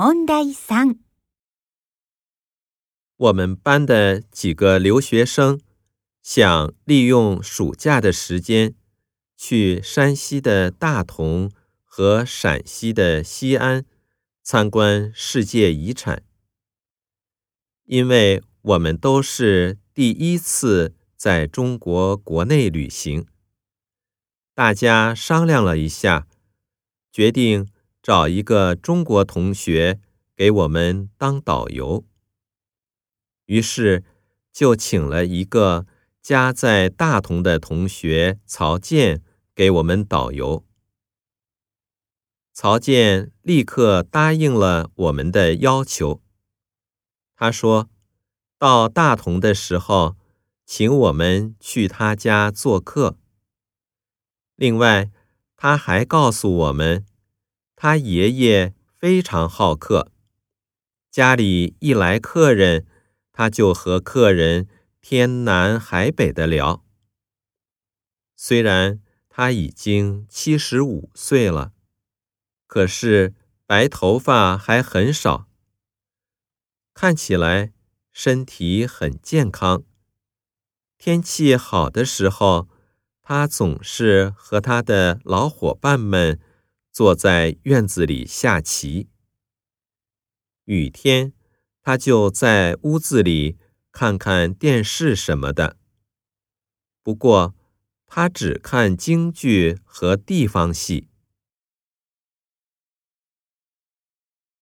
問題三、我们班的几个留学生想利用暑假的时间，去山西的大同和陕西的西安参观世界遗产。因为我们都是第一次在中国国内旅行，大家商量了一下，决定找一个中国同学给我们当导游。于是，就请了一个家在大同的同学曹健给我们导游。曹健立刻答应了我们的要求。他说：“到大同的时候，请我们去他家做客。另外，他还告诉我们，他爷爷非常好客，家里一来客人。”他就和客人天南海北的聊。虽然他已经七十五岁了，可是白头发还很少，看起来身体很健康。天气好的时候，他总是和他的老伙伴们坐在院子里下棋。雨天。他就在屋子里看看电视什么的。不过，他只看京剧和地方戏。